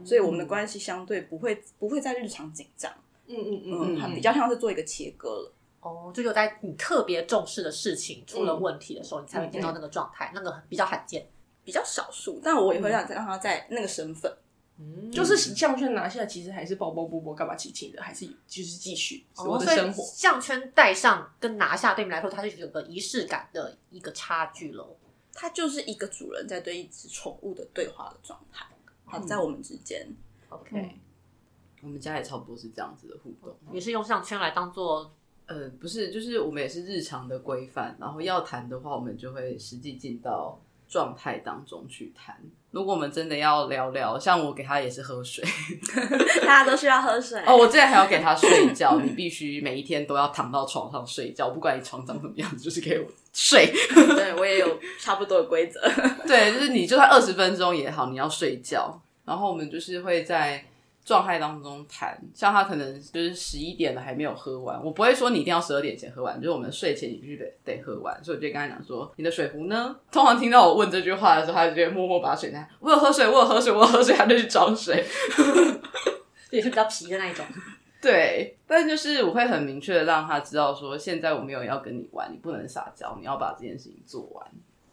所以我们的关系相对不会不会在日常紧张，嗯嗯嗯嗯，比较像是做一个切割了。哦，就有在你特别重视的事情出了问题的时候，你才会见到那个状态，那个比较罕见。比较少数，但我也会让让他在那个身份，嗯就是项圈拿下，其实还是包包波波干嘛亲亲的，还是就是继续我的哦生活。项圈戴上跟拿下对你们来说，它是有个仪式感的一个差距喽。它就是一个主人在对一只宠物的对话的状态。好，在我们之间，OK，、嗯我们家也差不多是这样子的互动。也是用项圈来当做呃，不是，就是我们也是日常的规范，然后要谈的话，我们就会实际进到状态当中去谈。如果我们真的要聊聊，像我给他也是喝水 大家都需要喝水哦，我之前还要给他睡觉，你必须每一天都要躺到床上睡觉，不管你床长什么样子，就是给我睡。对我也有差不多的规则。对，就是你就算二十分钟也好，你要睡觉。然后我们就是会在状态当中谈，像他可能就是十一点了还没有喝完，我不会说你一定要十二点前喝完，就是我们睡前你必须得得喝完，所以我就跟他讲说，你的水壶呢？通常听到我问这句话的时候，他就会默默把水拿，我有喝水，我有喝水，我有喝水，他就去找水。也是比较皮的那一种。对，但就是我会很明确的让他知道说，现在我没有要跟你玩，你不能撒娇，你要把这件事情做完。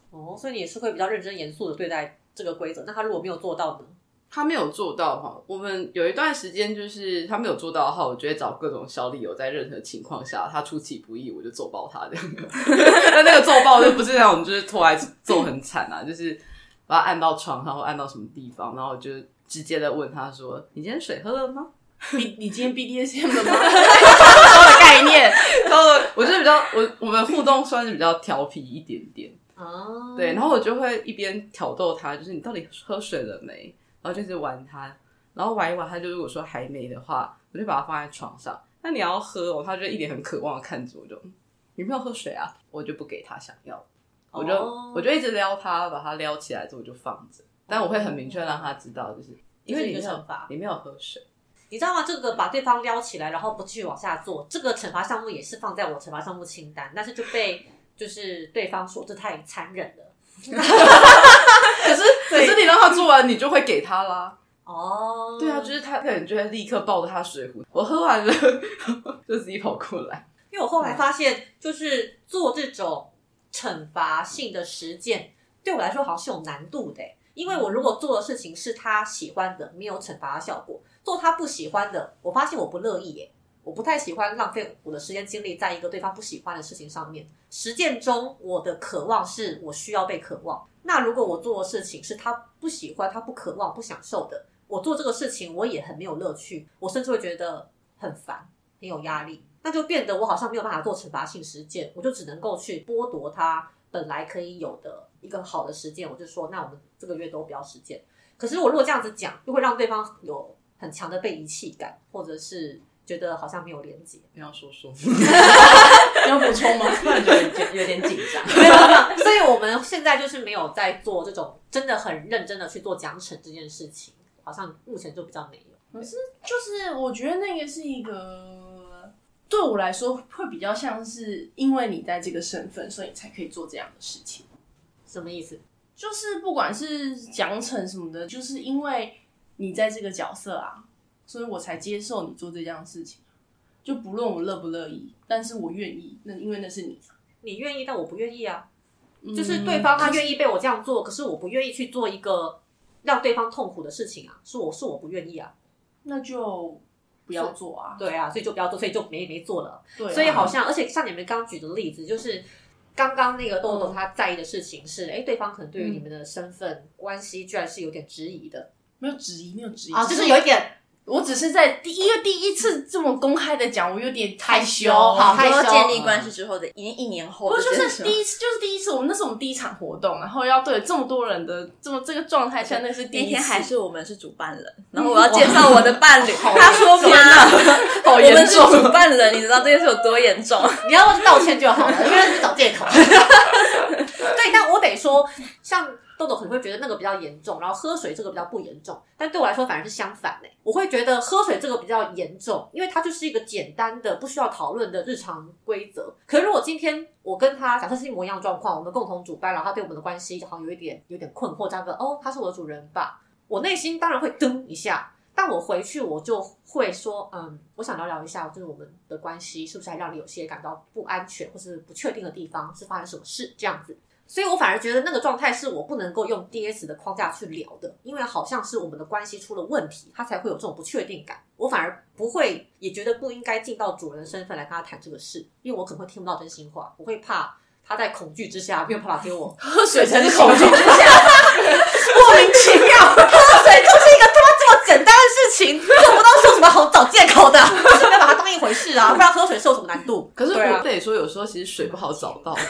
哦，所以你也是会比较认真严肃的对待这个规则。那他如果没有做到呢？他没有做到的话，我们有一段时间就是他没有做到的话，我就会找各种小理由，在任何情况下他出其不意，我就揍爆他这样。那那个揍爆就不是那种就是拖来揍很惨啊，就是把他按到床上或按到什么地方，然后就直接的问他说：“你今天水喝了吗你你今天 BDSM 了吗？的概念？”然后我就是比较我我们互动算是比较调皮一点点，哦，对，然后我就会一边挑逗他，就是你到底喝水了没？然后就是玩他，然后玩一玩，他就如果说还没的话，我就把他放在床上。那你要喝哦，他就一脸很渴望的看着我就，你没有喝水啊？我就不给他想要，我就、我就一直撩他，把他撩起来之后我就放着，但我会很明确让他知道，就是因为你没有你没有喝水，你知道吗？这个把对方撩起来，然后不继续往下做，这个惩罚项目也是放在我惩罚项目清单，但是就被就是对方说这太残忍了。你就会给他啦。哦，对啊，就是他可能就会立刻抱着他水壶，我喝完了，就自己跑过来。因为我后来发现，就是做这种惩罚性的实践，对我来说好像是有难度的欸。因为我如果做的事情是他喜欢的，没有惩罚的效果；做他不喜欢的，我发现我不乐意耶。我不太喜欢浪费我的时间精力在一个对方不喜欢的事情上面。实践中，我的渴望是我需要被渴望。那如果我做的事情是他不喜欢、他不渴望、不享受的，我做这个事情我也很没有乐趣，我甚至会觉得很烦、很有压力。那就变得我好像没有办法做惩罚性实践，我就只能够去剥夺他本来可以有的一个好的实践。我就说，那我们这个月都不要实践。可是我如果这样子讲，就会让对方有很强的被遗弃感，或者是觉得好像没有连接。不要说说，你 要补充吗？突然觉得有点有点紧张。没 有没有，所以我们现在就是没有在做这种真的很认真的去做奖惩这件事情，好像目前就比较没有。可是就是我觉得那个是一个对我来说会比较像是因为你在这个身份，所以你才可以做这样的事情。什么意思？就是不管是奖惩什么的，就是因为你在这个角色啊，所以我才接受你做这样的事情。就不论我乐不乐意，但是我愿意，那因为那是你。你愿意，但我不愿意啊。嗯就是对方他愿意被我这样做，可是我不愿意去做一个让对方痛苦的事情啊，是我是我不愿意啊。那就不要做啊。对啊，所以就不要做，所以就没没做了。对啊，所以好像，而且像你们刚刚举的例子，就是刚刚那个豆豆嗯他在意的事情是，哎、对方可能对于你们的身份关系居然是有点质疑的没有质疑，没有质疑啊，就是有一点我只是在第一个第一次这么公开的讲，我有点害羞。好害羞建立关系之后的一一年后不就是第一次，就是第一次，我们那是我们第一场活动，然后要对这么多人的这么这个状态下，那是第一天还是我们是主办人，然后我要介绍我的伴侣，他说重妈，好我们是主办人，你知道这件事有多严重？你要道歉就好了，因为是找借口。对，但我得说，像豆豆可能会觉得那个比较严重，然后喝水这个比较不严重，但对我来说反而是相反呢、我会觉得喝水这个比较严重，因为它就是一个简单的不需要讨论的日常规则。可是如果今天我跟他假设是一模一样的状况，我们共同主办，然后他对我们的关系好像有一点有点困惑，这样子哦，他是我的主人吧，我内心当然会噔一下。但我回去我就会说，嗯，我想聊聊一下，就是我们的关系是不是还让你有些感到不安全或是不确定的地方，是发生什么事这样子。所以我反而觉得那个状态是我不能够用 D S 的框架去聊的，因为好像是我们的关系出了问题，他才会有这种不确定感。我反而不会，也觉得不应该尽到主人的身份来跟他谈这个事，因为我可能会听不到真心话，我会怕他在恐惧之下没有办法给我喝水才才是恐惧之下。莫名其妙，喝水就是一个他妈这么简单的事情，做不到是有什么好找借口的？就是没有把它当一回事啊，不然喝水是有什么难度？可是我得说，有时候其实水不好找到的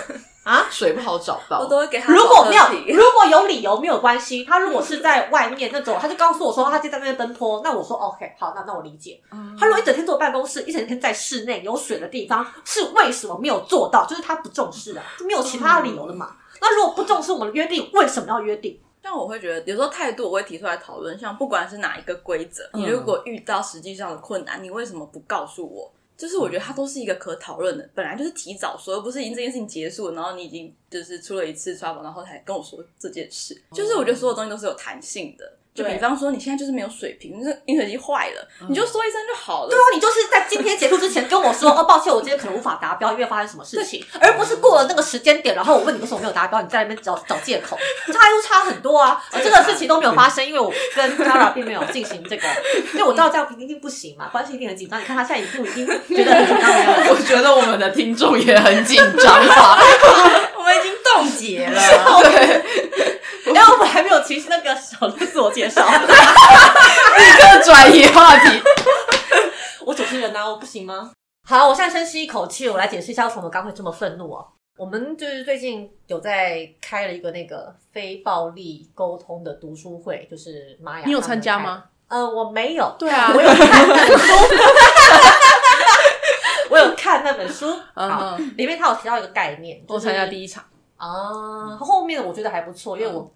啊，水不好找到我。都会给他如果没有如果有理由没有关系，他如果是在外面那种，他就告诉我说他就在那边奔波，那我说 OK 好，那那我理解。他如果一整天坐办公室，一整天在室内有水的地方，是为什么没有做到？就是他不重视啊，就没有其他理由了嘛。那如果不重视我们的约定，为什么要约定？但我会觉得，有时候态度我会提出来讨论，像不管是哪一个规则，你如果遇到实际上的困难，你为什么不告诉我？就是我觉得它都是一个可讨论的，本来就是提早说，而不是已经这件事情结束，然后你已经就是出了一次 trouble，然后才跟我说这件事。就是我觉得所有东西都是有弹性的，就比方说你现在就是没有水平，这饮水机坏了，你就说一声就好了。对啊，你就是在今天结束之前跟我说，哦，抱歉，我今天可能无法达标，因为发生什么事情，而不是过了那个时间点，然后我问你为什么没有达标，你在那边找找借口，差又差很多啊。而这个事情都没有发生，因为我跟 Tara 并没有进行这个，因为我知道这样一定不行嘛，关系一定很紧张。你看他现在一步已经觉得很紧张了。我觉得我们的听众也很紧张吧？我们已经冻结了。对，然后我们还没有其实那个小的自我介绍，立刻转移话题。我主持人啊，我不行吗？好，我现在深吸一口气，我来解释一下为什么我刚会这么愤怒哦。我们就是最近有在开了一个那个非暴力沟通的读书会，就是玛雅。你有参加吗？呃，我没有。对啊我有看那本书，我有看那本书。好，嗯，里面他有提到一个概念，我参加第一场，啊，后面的我觉得还不错，因为我。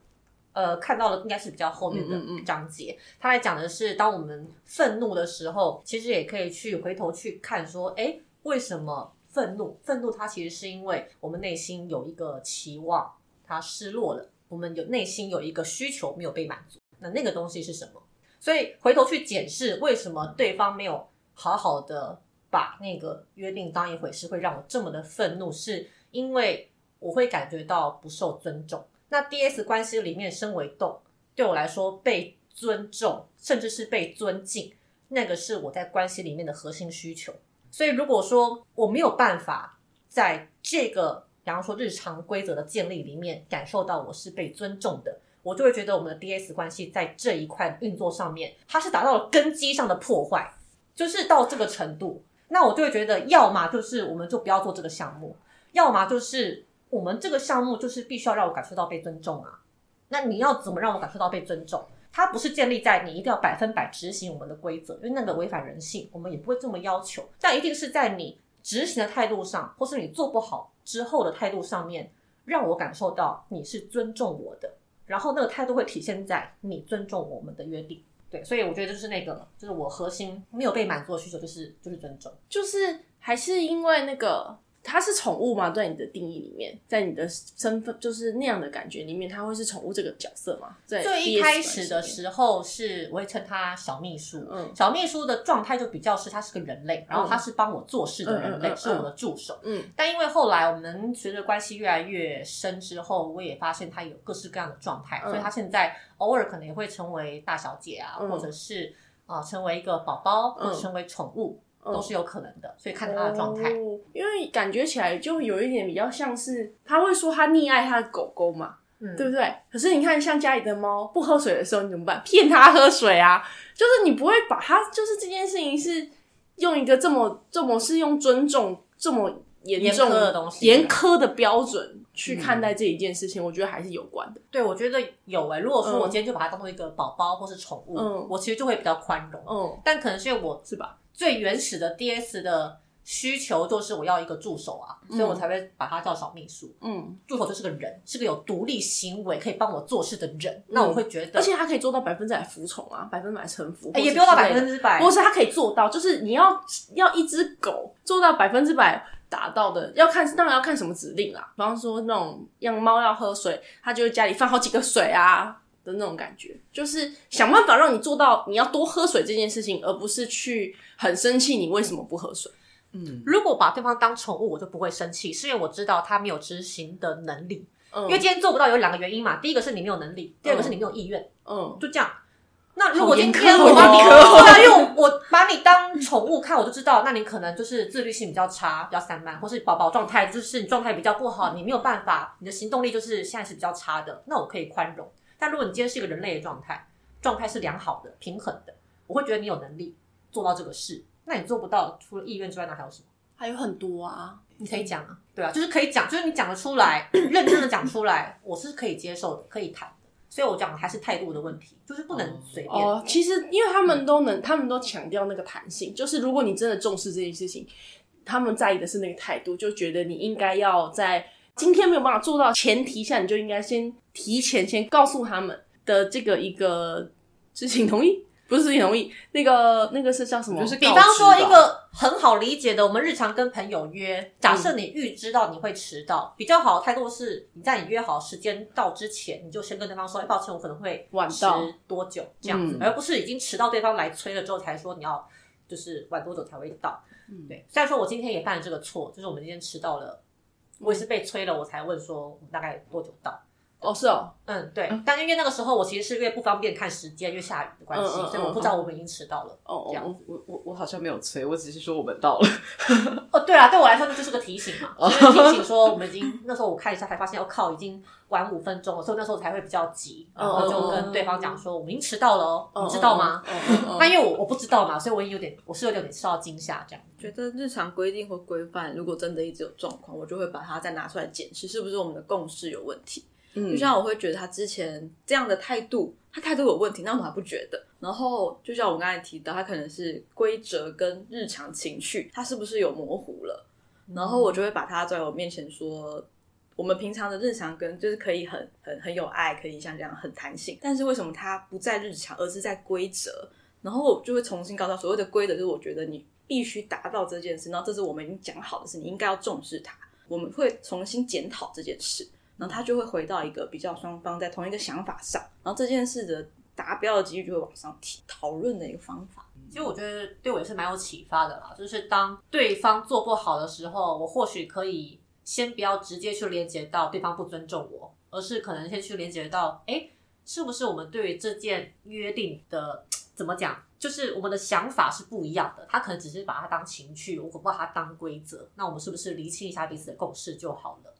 呃，看到的应该是比较后面的章节，他来讲的是，当我们愤怒的时候，其实也可以去回头去看，说，哎，为什么愤怒？愤怒它其实是因为我们内心有一个期望，它失落了，我们有内心有一个需求没有被满足，那那个东西是什么？所以回头去检视，为什么对方没有好好的把那个约定当一回事，会让我这么的愤怒，是因为我会感觉到不受尊重。那 D S 关系里面，身为动，对我来说被尊重，甚至是被尊敬，那个是我在关系里面的核心需求。所以如果说我没有办法在这个，比方说日常规则的建立里面感受到我是被尊重的，我就会觉得我们的 D S 关系在这一块运作上面，它是达到了根基上的破坏，就是到这个程度，那我就会觉得，要么就是我们就不要做这个项目，要么就是我们这个项目就是必须要让我感受到被尊重啊。那你要怎么让我感受到被尊重？它不是建立在你一定要百分百执行我们的规则，因为那个违反人性，我们也不会这么要求。但一定是在你执行的态度上，或是你做不好之后的态度上面，让我感受到你是尊重我的，然后那个态度会体现在你尊重我们的约定。对，所以我觉得就是那个，就是我核心没有被满足的需求，就是就是尊重。就是还是因为那个它是宠物吗？在你的定义里面，在你的身份就是那样的感觉里面，它会是宠物这个角色吗？在最一开始的时候是，我会称他小秘书。嗯小秘书的状态就比较是他是个人类，然后他是帮我做事的人类，嗯嗯嗯嗯是我的助手。面，嗯但因为后来我们随着关系越来越深之后，我也发现他有各式各样的状态，嗯所以他现在偶尔可能也会成为大小姐啊，嗯或者是啊、呃成为一个宝宝，嗯或者成为宠物，嗯都是有可能的。所以看他的状态。哦因为感觉起来就有一点比较像是他会说他溺爱他的狗狗嘛，嗯，对不对？可是你看，像家里的猫不喝水的时候，你怎么办？骗它喝水啊！就是你不会把它，就是这件事情是用一个这么这么是用尊重这么严重严苛的东西严苛的标准去看待这一件事情，我觉得还是有关的。对，我觉得有诶、如果说嗯我今天就把它当做一个宝宝或是宠物，嗯我其实就会比较宽容。嗯，但可能是因为我是吧？最原始的 DS 的需求就是我要一个助手啊，所以我才会把它叫小秘书。嗯，助手就是个人，是个有独立行为可以帮我做事的人。那我会觉得，而且他可以做到百分之百服从啊，百分之百臣服，也不用到百分之百，不是他可以做到，就是你要要一只狗做到百分之百达到的，要看当然要看什么指令啦。比方说那种让猫要喝水，它就会家里放好几个水啊的那种感觉，就是想办法让你做到你要多喝水这件事情，而不是去很生气你为什么不喝水。嗯，如果把对方当宠物，我就不会生气，是因为我知道他没有执行的能力。嗯，因为今天做不到有两个原因嘛，第一个是你没有能力，第二个是你没有意愿，嗯就这样。那如果今天我把你，对啊，因为我我把你当宠物看，我就知道，那你可能就是自律性比较差，比较散漫，或是宝宝状态就是你状态比较不好，你没有办法，你的行动力就是现在是比较差的，那我可以宽容。但如果你今天是一个人类的状态，状态是良好的、平衡的，我会觉得你有能力做到这个事。那你做不到，除了意愿之外，那还有什么？还有很多啊，你可以讲啊，对啊，就是可以讲，就是你讲得出来，认真的讲出来，我是可以接受的，可以谈的。所以我讲的还是态度的问题，就是不能随便。哦，其实因为他们都能，他们都强调那个弹性，就是如果你真的重视这件事情，他们在意的是那个态度，就觉得你应该要在今天没有办法做到前提下，你就应该先提前先告诉他们的这个一个知情同意，不是知情同意，那个那个是叫什么？就是比方说一个很好理解的，我们日常跟朋友约，假设你预知到你会迟到，比较好的态度是你在你约好时间到之前，你就先跟对方说，哎，抱歉，我可能会晚到多久这样子，嗯而不是已经迟到对方来催了之后才说你要就是晚多久才会到。嗯对，虽然说我今天也犯了这个错，就是我们今天迟到了，我也是被催了，我才问说我们大概多久到。哦，是哦，嗯，对，但因为那个时候我其实是因为不方便看时间，因为下雨的关系，嗯嗯所以我不知道我们已经迟到了。哦这样子，我我我好像没有催，我只是说我们到了。哦，对啊，对我来说那就是个提醒嘛，就是提醒说我们已经那时候我看一下才发现，我靠，已经晚五分钟了，所以那时候才会比较急，然后就跟对方讲说我们已经迟到了哦，你知道吗？嗯？嗯嗯那因为我我不知道嘛，所以我也有点我是有点受到惊吓这样。觉得日常规定或规范，如果真的一直有状况，我就会把它再拿出来检视，是不是我们的共识有问题。嗯就像我会觉得他之前这样的态度，他态度有问题，那我还不觉得。然后就像我刚才提到，他可能是规则跟日常情绪，他是不是有模糊了？然后我就会把他在我面前说，我们平常的日常跟就是可以很很很有爱，可以像这样很弹性，但是为什么它不在日常，而是在规则？然后我就会重新告诉他，所谓的规则就是我觉得你必须达到这件事，然后这是我们已经讲好的事，你应该要重视它。我们会重新检讨这件事，然后他就会回到一个比较双方在同一个想法上，然后这件事的达标的几率就会往上提。讨论的一个方法，其实我觉得对我也是蛮有启发的啦，就是当对方做不好的时候，我或许可以先不要直接去连接到对方不尊重我，而是可能先去连接到，哎，是不是我们对于这件约定的怎么讲，就是我们的想法是不一样的。他可能只是把它当情趣，我可不把它当规则，那我们是不是厘清一下彼此的共识就好了？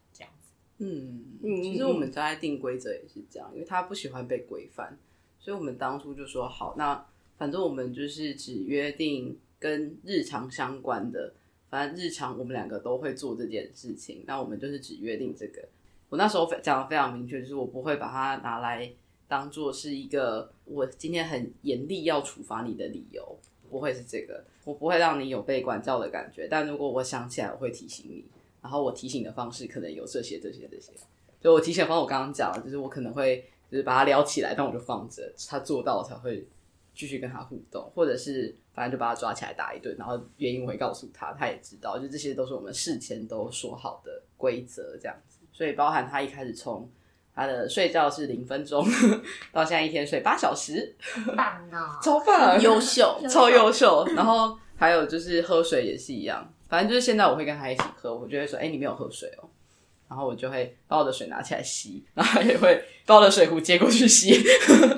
嗯，嗯其实我们在定规则也是这样，因为他不喜欢被规范，所以我们当初就说好，那反正我们就是只约定跟日常相关的，反正日常我们两个都会做这件事情，那我们就是只约定这个。我那时候讲的非常明确，就是我不会把它拿来当做是一个我今天很严厉要处罚你的理由，不会是这个，我不会让你有被管教的感觉。但如果我想起来，我会提醒你。然后我提醒的方式可能有这些、这些、这些。就我提醒的方式，我刚刚讲了，就是我可能会就是把它撩起来，但我就放着，他做到我才会继续跟他互动，或者是反正就把他抓起来打一顿，然后原因我会告诉他，他也知道，就这些都是我们事前都说好的规则这样子。所以包含他一开始从他的睡觉是零分钟，到现在一天睡八小时，棒哦！超棒，优秀，超优秀。然后还有就是喝水也是一样，反正就是现在我会跟他一起喝，我就会说：“哎、你没有喝水哦。”然后我就会把我的水拿起来吸，然后他也会把我的水壶接过去吸。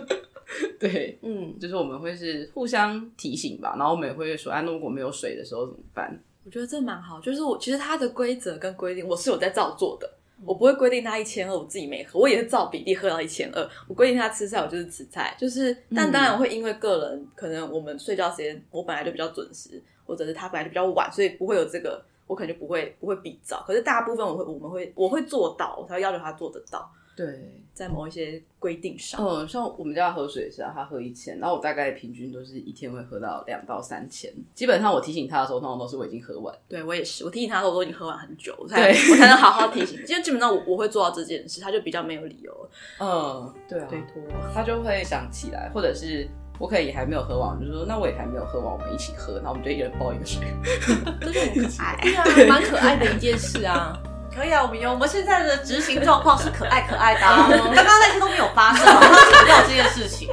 对，嗯，就是我们会是互相提醒吧，然后我们也会说：“啊，那如果没有水的时候怎么办我觉得这蛮好，就是我其实它的规则跟规定我是有在照做的，我不会规定他一千二，我自己没喝，我也是照比例喝到一千二。我规定他吃菜，我就是吃菜，就是但当然会因为个人可能我们睡觉时间我本来就比较准时，或者是他本来就比较晚，所以不会有这个，我可能就不会不会比照。可是大部分我会我们会我会做到，我才会要求他做得到，？”对，在某一些规定上。嗯，像我们家喝水也是啊，他喝一千，然后我大概平均都是一天会喝到两到三千。基本上我提醒他的时候，通常都是我已经喝完。对我也是，我提醒他的时候我都已经喝完很久，我才对我才能好好提醒。因为基本上我我会做到这件事，他就比较没有理由了嗯，对啊，推脱。他就会想起来，或者是我可以还没有喝完，我就说那我也还没有喝完，我们一起喝，然后我们就一人抱一个水。这就很可爱。对啊，蛮可爱的一件事啊。可以啊，我们有我们现在的执行状况是可爱可爱的、啊，刚刚那些都没有发生，我们解不掉这件事情。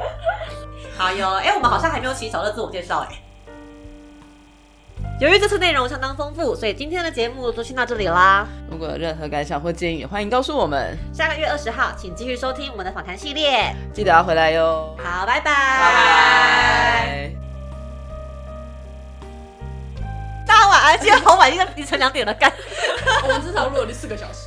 好哟，哎、我们好像还没有请小乐自我介绍哎、由于这次内容相当丰富，所以今天的节目就先到这里啦。如果有任何感想或建议，欢迎告诉我们，下个月二十号，请继续收听我们的访谈系列。记得要回来哟。好，拜拜，拜拜。大家晚安。今天好晚，已经凌晨两点了，干。我们至少录了四个小时。